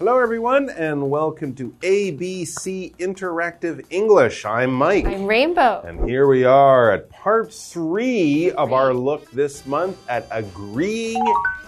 Hello, everyone, and welcome to ABC Interactive English. I'm Mike. I'm Rainbow. And here we are at part three of our look this month at agreeing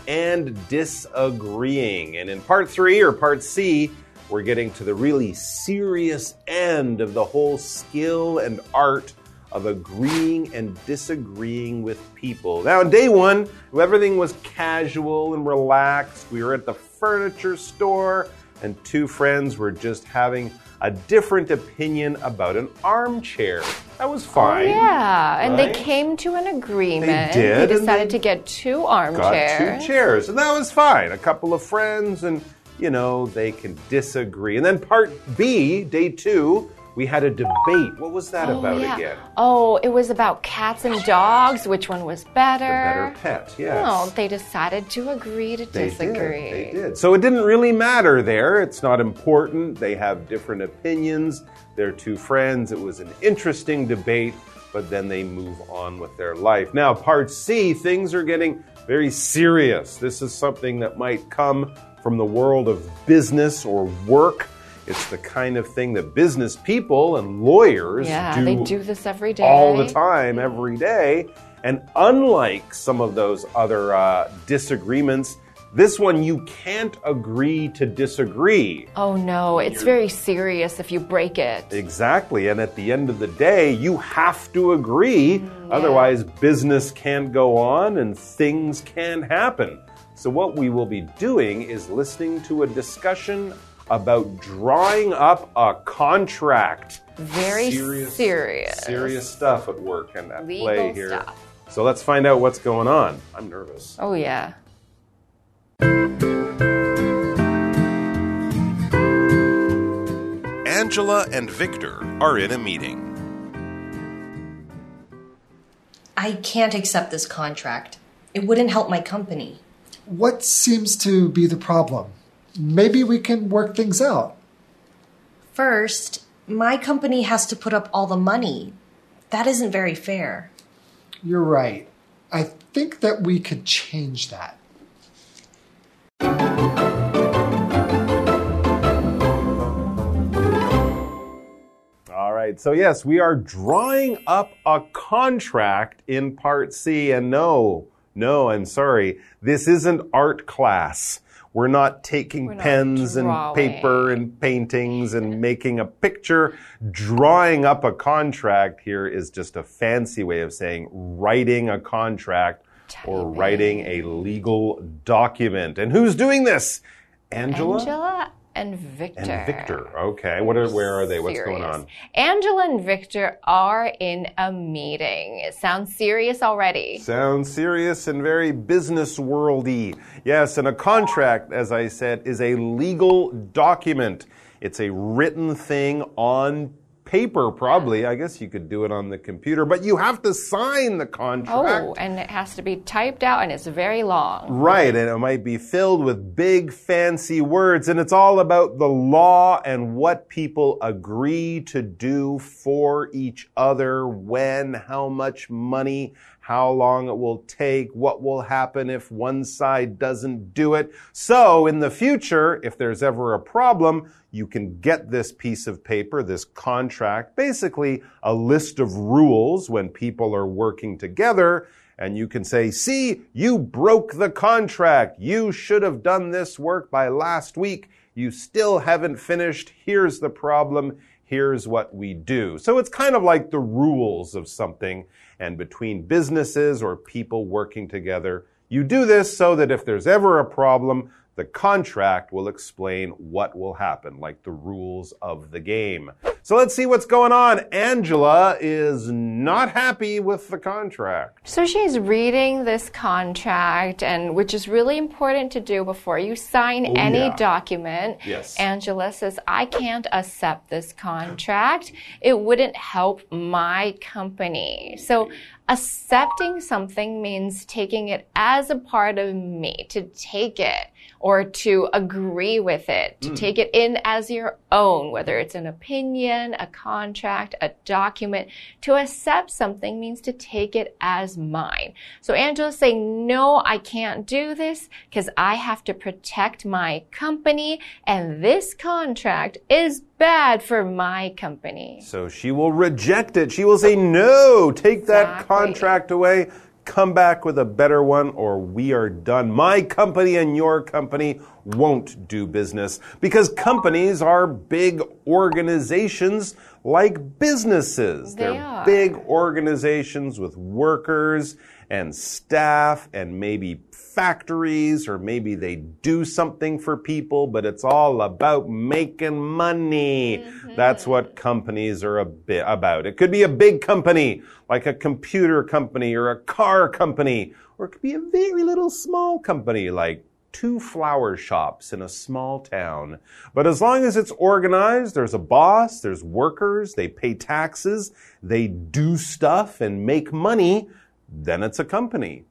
and disagreeing. And in part three, or part C, we're getting to the really serious end of the whole skill and art of agreeing and disagreeing with people. Now, on day one, everything was casual and relaxed. We were at the furniture store, and two friends were just having a different opinion about an armchair. That was oh, fine. Oh, yeah, and right? they came to an agreement. They did, They decided they to get two armchairs. Got armchairs. two chairs, and that was fine. A couple of friends, and you know, they can disagree. And then part B, day two, we had a debate. What was that Oh, about yeah. again? Oh, it was about cats and dogs. Which one was better? The better pet, yes. Oh, they decided to agree to They disagree. did. They did. So it didn't really matter there. It's not important. They have different opinions. They're two friends. It was an interesting debate, but then they move on with their life. Now, part C, things are getting very serious. This is something that might come from the world of business or work. It's the kind of thing that business people and lawyers Yeah, do they do this every day. all the time, every day. And unlike some of those other uh, disagreements, this one you can't agree to disagree. Oh no, it's very serious if you break it. Exactly. And at the end of the day, you have to agree. Otherwise, business can't go on and things can happen. So, what we will be doing is listening to a discussion about drawing up a contract. Very serious. Serious stuff at work and at Legal play here. stuff. So, let's find out what's going on. I'm nervous. Oh yeah. Angela and Victor are in a meeting. I can't accept this contract. It wouldn't help my company. What seems to be the problem? Maybe we can work things out. First, my company has to put up all the money. That isn't very fair. You're right. I think that we could change that. All right. So, yes, we are drawing up a contract in part C. And no, no, I'm sorry. This isn't art class. We're not taking We're not pens and paper and paintings and making a picture. Drawing up a contract here is just a fancy way of saying writing a contract or writing a legal document. And who's doing this? Angela? Angela and Victor. And Victor. Okay. What are, where are they? What's going on? Angela and Victor are in a meeting. It sounds serious already. Sounds serious and very business worldy. Yes, and a contract, as I said, is a legal document. It's a written thing on paper, probably. I guess you could do it on the computer, but you have to sign the contract. Oh, and it has to be typed out and it's very long. Right, and it might be filled with big fancy words, and it's all about the law and what people agree to do for each other, when, how much money, how long it will take, what will happen if one side doesn't do it. So, in the future, if there's ever a problem, you can get this piece of paper, this contract, basically a list of rules when people are working together. And you can say, see, you broke the contract. You should have done this work by last week. You still haven't finished. Here's the problem. Here's what we do. So it's kind of like the rules of something. And between businesses or people working together, you do this so that if there's ever a problem, the contract will explain what will happen, like the rules of the game. So let's see what's going on. Angela is not happy with the contract. So she's reading this contract, and which is really important to do before you sign Oh, any yeah. document. Yes. Angela says, I can't accept this contract. It wouldn't help my company. So Accepting something means taking it as a part of me, to take it or to agree with it, to mm. take it in as your own, whether it's an opinion, a contract, a document. To accept something means to take it as mine. So Angela's saying, no, I can't do this because I have to protect my company and this contract is bad for my company. So she will reject it. She will say, no, take that contract away come back with a better one or we are done. My company and your company won't do business because companies are big organizations like businesses. They are are big organizations with workers and staff and maybe factories or maybe they do something for people, but it's all about making money. Mm -hmm. That's what companies are a bit about. It could be a big company, like a computer company or a car company, or it could be a very little small company, like two flower shops in a small town. But as long as it's organized, there's a boss, there's workers, they pay taxes, they do stuff and make money, then it's a company.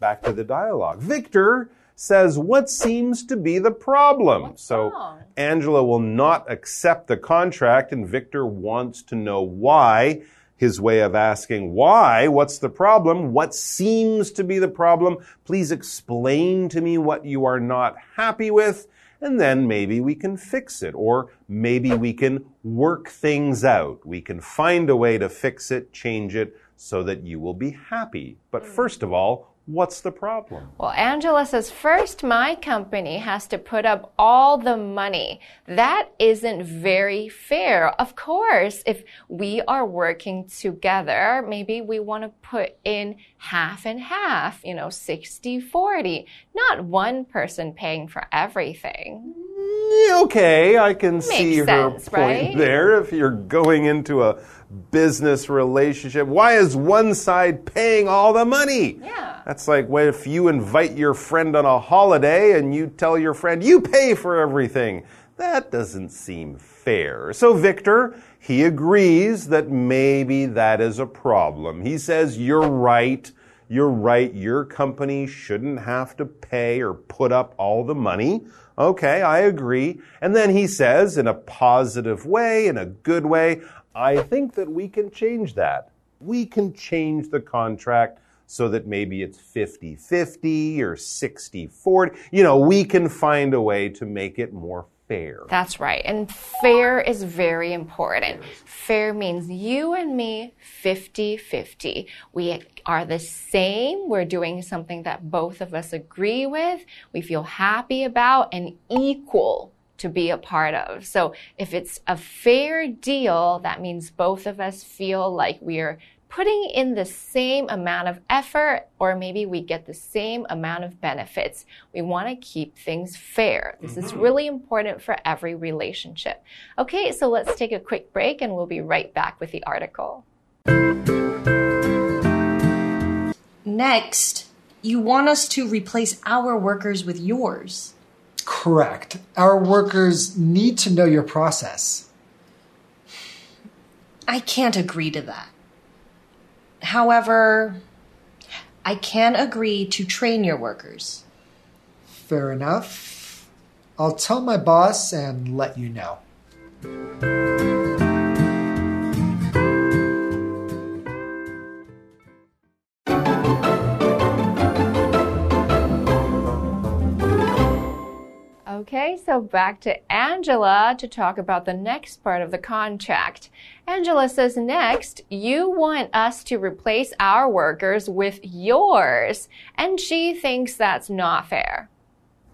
Back to the dialogue. Victor says, What seems to be the problem? What's so wrong? Angela will not accept the contract, and Victor wants to know why. His way of asking, Why? What's the problem? What seems to be the problem? Please explain to me what you are not happy with and then maybe we can fix it, or maybe we can work things out. We can find a way to fix it, change it, so that you will be happy. But mm. first of all, What's the problem? Well, Angela says first, my company has to put up all the money. That isn't very fair. Of course, if we are working together, maybe we want to put in half and half, you know, 60 40, not one person paying for everything. Mm, okay, I can Makes see sense, her point right? there. If you're going into a business relationship. Why is one side paying all the money? Yeah. That's like if you invite your friend on a holiday and you tell your friend, you pay for everything. That doesn't seem fair. So Victor, he agrees that maybe that is a problem. He says, you're right. You're right. Your company shouldn't have to pay or put up all the money. Okay, I agree. And then he says, in a positive way, in a good way, I think that we can change that. We can change the contract so that maybe it's 50 50 or 60 40. You know, we can find a way to make it more fair. That's right. And fair is very important. Fair means you and me 50 50. We are the same. We're doing something that both of us agree with, we feel happy about, and equal to be a part of. So if it's a fair deal, that means both of us feel like we're putting in the same amount of effort or maybe we get the same amount of benefits. We want to keep things fair. This is mm-hmm. really important for every relationship. Okay, so let's take a quick break and we'll be right back with the article. Next, you want us to replace our workers with yours. Correct. Our workers need to know your process. I can't agree to that. However, I can agree to train your workers. Fair enough. I'll tell my boss and let you know. Okay, so back to Angela to talk about the next part of the contract. Angela says next, you want us to replace our workers with yours. And she thinks that's not fair.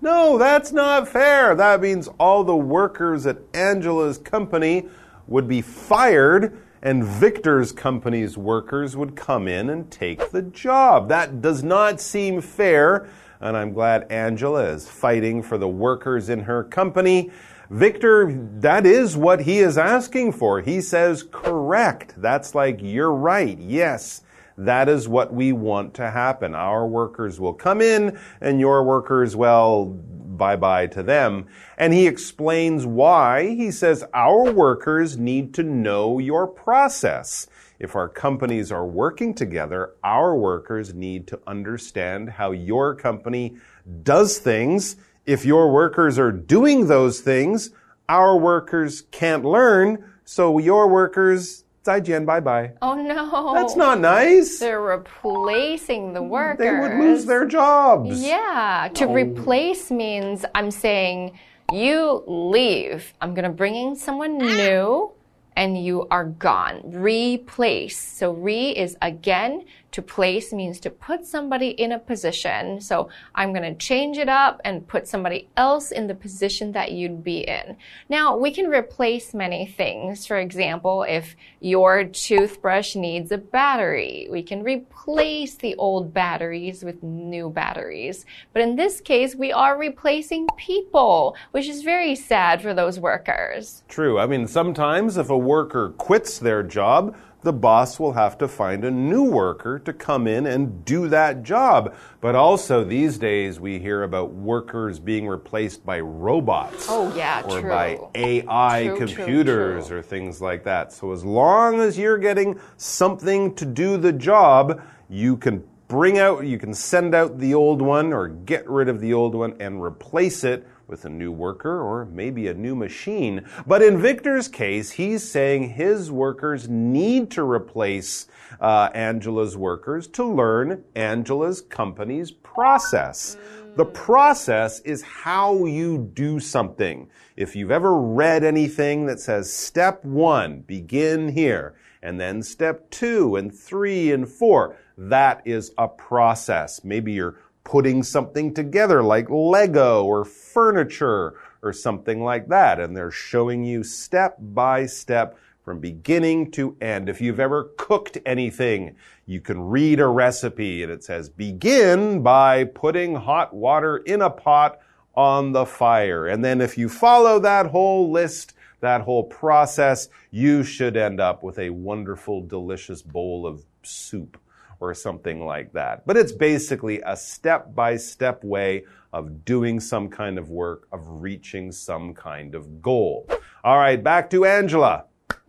No, that's not fair. That means all the workers at Angela's company would be fired and Victor's company's workers would come in and take the job. That does not seem fair and I'm glad Angela is fighting for the workers in her company. Victor, that is what he is asking for. He says, correct. That's like, you're right. Yes. That is what we want to happen. Our workers will come in and your workers, well, bye bye to them. And he explains why. He says, our workers need to know your process. If our companies are working together, our workers need to understand how your company does things. If your workers are doing those things, our workers can't learn, so your workers, 再见, bye bye. Oh no. That's not nice. They're replacing the workers. They would lose their jobs. Yeah. To replace means I'm saying you leave. I'm going to bring in someone new and you are gone. Replace. So re is again. To place means to put somebody in a position. So I'm going to change it up and put somebody else in the position that you'd be in. Now we can replace many things. For example, if your toothbrush needs a battery, we can replace the old batteries with new batteries. But in this case, we are replacing people, which is very sad for those workers. True. I mean, sometimes if a worker quits their job, the boss will have to find a new worker to come in and do that job. But also these days we hear about workers being replaced by robots. Oh, yeah, or true. by AI True, computers true. or things like that. So as long as you're getting something to do the job, you can bring out, you can send out the old one or get rid of the old one and replace it with a new worker or maybe a new machine. But in Victor's case, he's saying his workers need to replace uh, Angela's workers to learn Angela's company's process. The process is how you do something. If you've ever read anything that says step one, begin here, and then step two and three and four, that is a process. Maybe you're putting something together like Lego or furniture or something like that. And they're showing you step by step from beginning to end. If you've ever cooked anything, you can read a recipe and it says begin by putting hot water in a pot on the fire. And then if you follow that whole list, that whole process, you should end up with a wonderful, delicious bowl of soup or something like that. But it's basically a step by step way of doing some kind of work, of reaching some kind of goal. All right, back to Angela.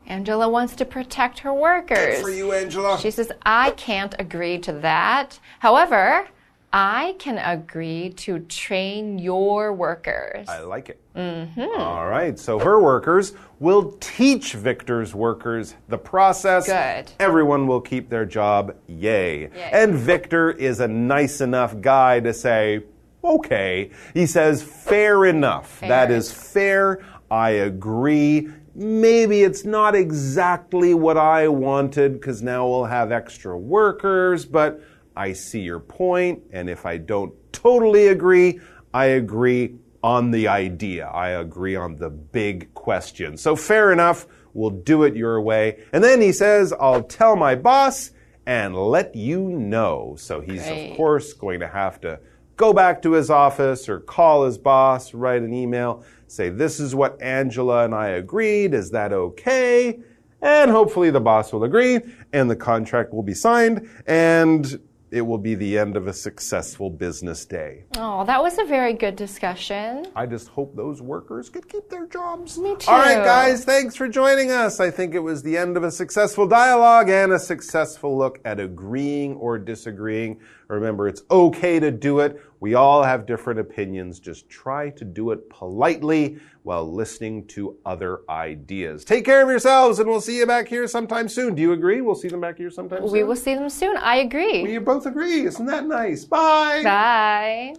Angela wants to protect her workers. For you, Angela. She says, I can't agree to that. However, I can agree to train your workers. I like it. Mm-hmm. All right, so her workers will teach Victor's workers the process. Good. Everyone will keep their job. Yay. And Victor is a nice enough guy to say, okay. He says, fair enough. That is fair. I agree. Maybe it's not exactly what I wanted because now we'll have extra workers, but I see your point, and if I don't totally agree, I agree on the idea. I agree on the big question. So fair enough, we'll do it your way. And then he says, I'll tell my boss and let you know. So he's, Great. of course, going to have to go back to his office or call his boss, write an email, say, This is what Angela and I agreed. Is that okay? And hopefully the boss will agree and the contract will be signed and it will be the end of a successful business day. Oh, that was a very good discussion. I just hope those workers could keep their jobs. Me too. All right, guys, thanks for joining us. I think it was the end of a successful dialogue and a successful look at agreeing or disagreeing. Remember, it's okay to do it. We all have different opinions. Just try to do it politely while listening to other ideas. Take care of yourselves, and we'll see you back here sometime soon. Do you agree? We'll see them back here sometime soon. We will see them soon. I agree. We both agree. Isn't that nice? Bye. Bye.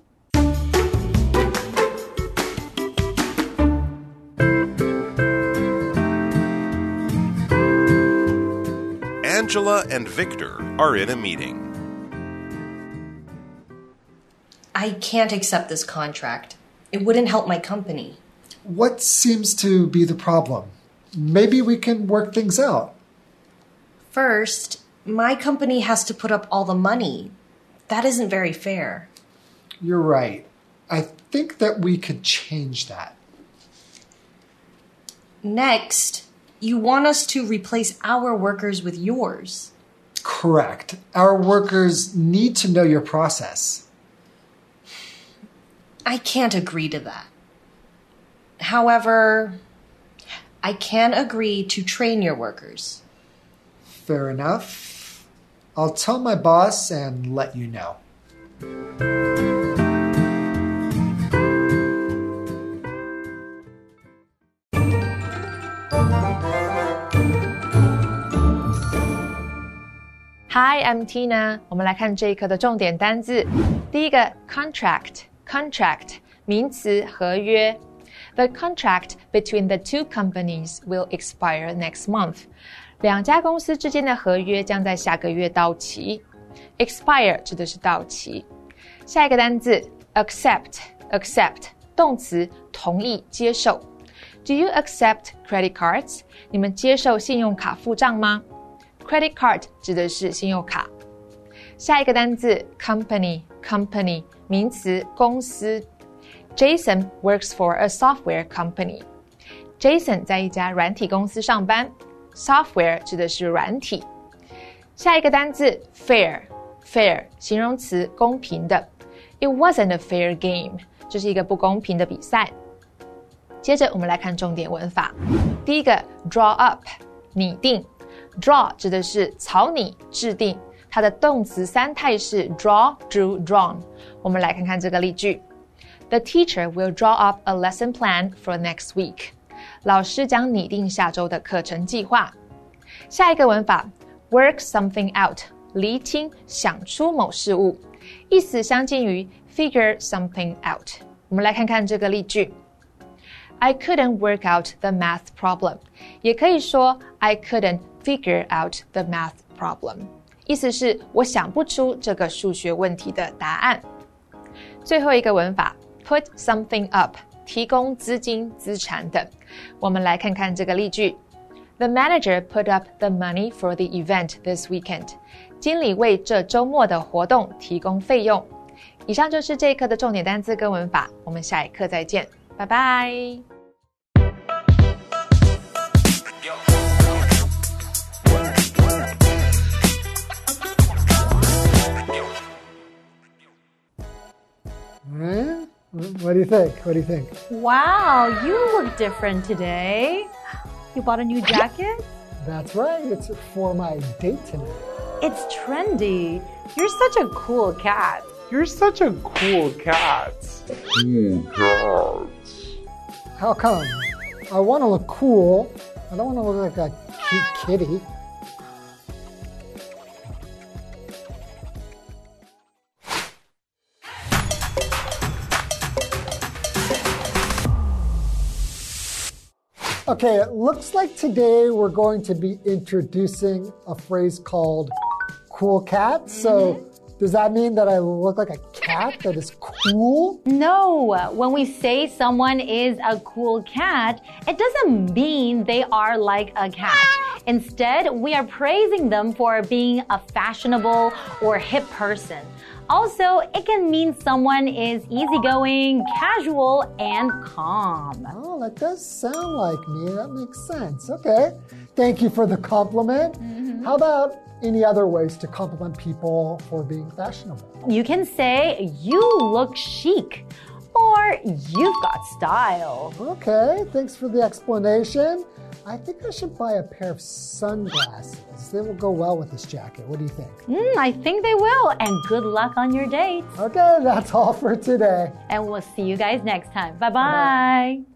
Angela and Victor are in a meeting. I can't accept this contract. It wouldn't help my company. What seems to be the problem? Maybe we can work things out. First, my company has to put up all the money. That isn't very fair. You're right. I think that we could change that. Next, you want us to replace our workers with yours. Correct. Our workers need to know your process. I can't agree to that. However, I can agree to train your workers. Fair enough. I'll tell my boss and let you know. Hi, I'm Tina。我们来看这一课的重点单字。第一个 ，contract，contract，名词，合约。The contract between the two companies will expire next month。两家公司之间的合约将在下个月到期。Expire 指的是到期。下一个单字，accept，accept，动词，同意、接受。Do you accept credit cards？你们接受信用卡付账吗？Credit card 指的是信用卡。下一个单词 company，company 名词公司。Jason works for a software company. Jason 在一家软体公司上班。Software 指的是软体。下一个单词 fair，fair 形容词公平的。It wasn't a fair game，这是一个不公平的比赛。接着我们来看重点文法。第一个 draw up，拟定。Draw 指的是草拟、制定， 它的动词三态是 draw、drew、drawn。我们来看看这个例句：The teacher will draw up a lesson plan for next week。老师将拟定下周的课程计划。下一个文法：work something out，厘清、想出某事物，意思相近于 figure something out。我们来看看这个例句。I couldn't work out the math problem，也可以说 I couldn't figure out the math problem， 意思是我想不出这个数学问题的答案。最后一个文法，put something up，提供资金、资产等。我们来看看这个例句：The manager put up the money for the event this weekend。经理为这周末的活动提供费用。以上就是这一课的重点单词跟文法，我们下一课再见。拜拜。Do you think? What do you think? Wow, you look different today. You bought a new jacket? That's right. It's for my date tonight. It's trendy. You're such a cool cat. You're such a cool cat. Cool cat. How come? I want to look cool. I don't want to look like a cute kitty. Okay, it looks like today we're going to be introducing a phrase called cool cat. So, mm-hmm. does that mean that I look like a cat that is cool? No, when we say someone is a cool cat, it doesn't mean they are like a cat. Instead, we are praising them for being a fashionable or hip person. Also, it can mean someone is easygoing, casual, and calm. Oh, that does sound like me. That makes sense. Okay. Thank you for the compliment. Mm-hmm. How about any other ways to compliment people for being fashionable? You can say, You look chic, or You've got style. Okay, thanks for the explanation. I think I should buy a pair of sunglasses. They will go well with this jacket. What do you think? Mm, I think they will, and good luck on your dates. Okay, that's all for today. And we'll see you guys next time. Bye bye.